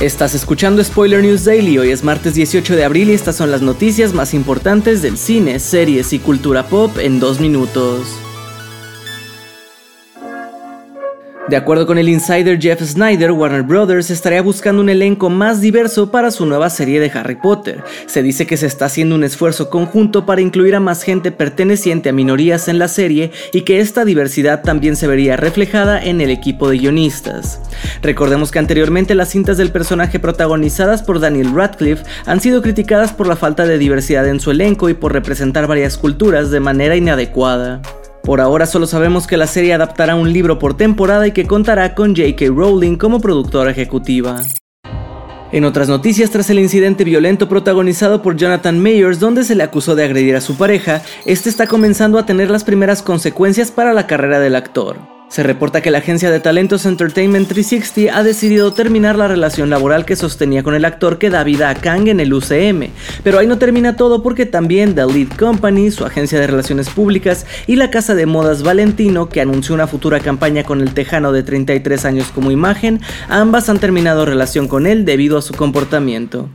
Estás escuchando Spoiler News Daily, hoy es martes 18 de abril y estas son las noticias más importantes del cine, series y cultura pop en dos minutos. De acuerdo con el insider Jeff Snyder, Warner Bros. estaría buscando un elenco más diverso para su nueva serie de Harry Potter. Se dice que se está haciendo un esfuerzo conjunto para incluir a más gente perteneciente a minorías en la serie y que esta diversidad también se vería reflejada en el equipo de guionistas. Recordemos que anteriormente las cintas del personaje protagonizadas por Daniel Radcliffe han sido criticadas por la falta de diversidad en su elenco y por representar varias culturas de manera inadecuada. Por ahora solo sabemos que la serie adaptará un libro por temporada y que contará con J.K. Rowling como productora ejecutiva. En otras noticias, tras el incidente violento protagonizado por Jonathan Mayers, donde se le acusó de agredir a su pareja, este está comenzando a tener las primeras consecuencias para la carrera del actor. Se reporta que la agencia de talentos Entertainment 360 ha decidido terminar la relación laboral que sostenía con el actor que da vida a Kang en el UCM, pero ahí no termina todo porque también The Lead Company, su agencia de relaciones públicas, y la casa de modas Valentino, que anunció una futura campaña con el tejano de 33 años como imagen, ambas han terminado relación con él debido a su comportamiento.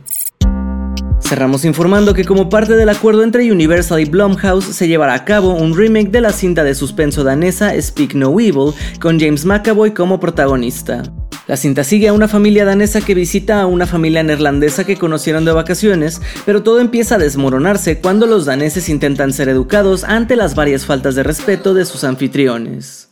Cerramos informando que como parte del acuerdo entre Universal y Blumhouse se llevará a cabo un remake de la cinta de suspenso danesa Speak No Evil con James McAvoy como protagonista. La cinta sigue a una familia danesa que visita a una familia neerlandesa que conocieron de vacaciones, pero todo empieza a desmoronarse cuando los daneses intentan ser educados ante las varias faltas de respeto de sus anfitriones.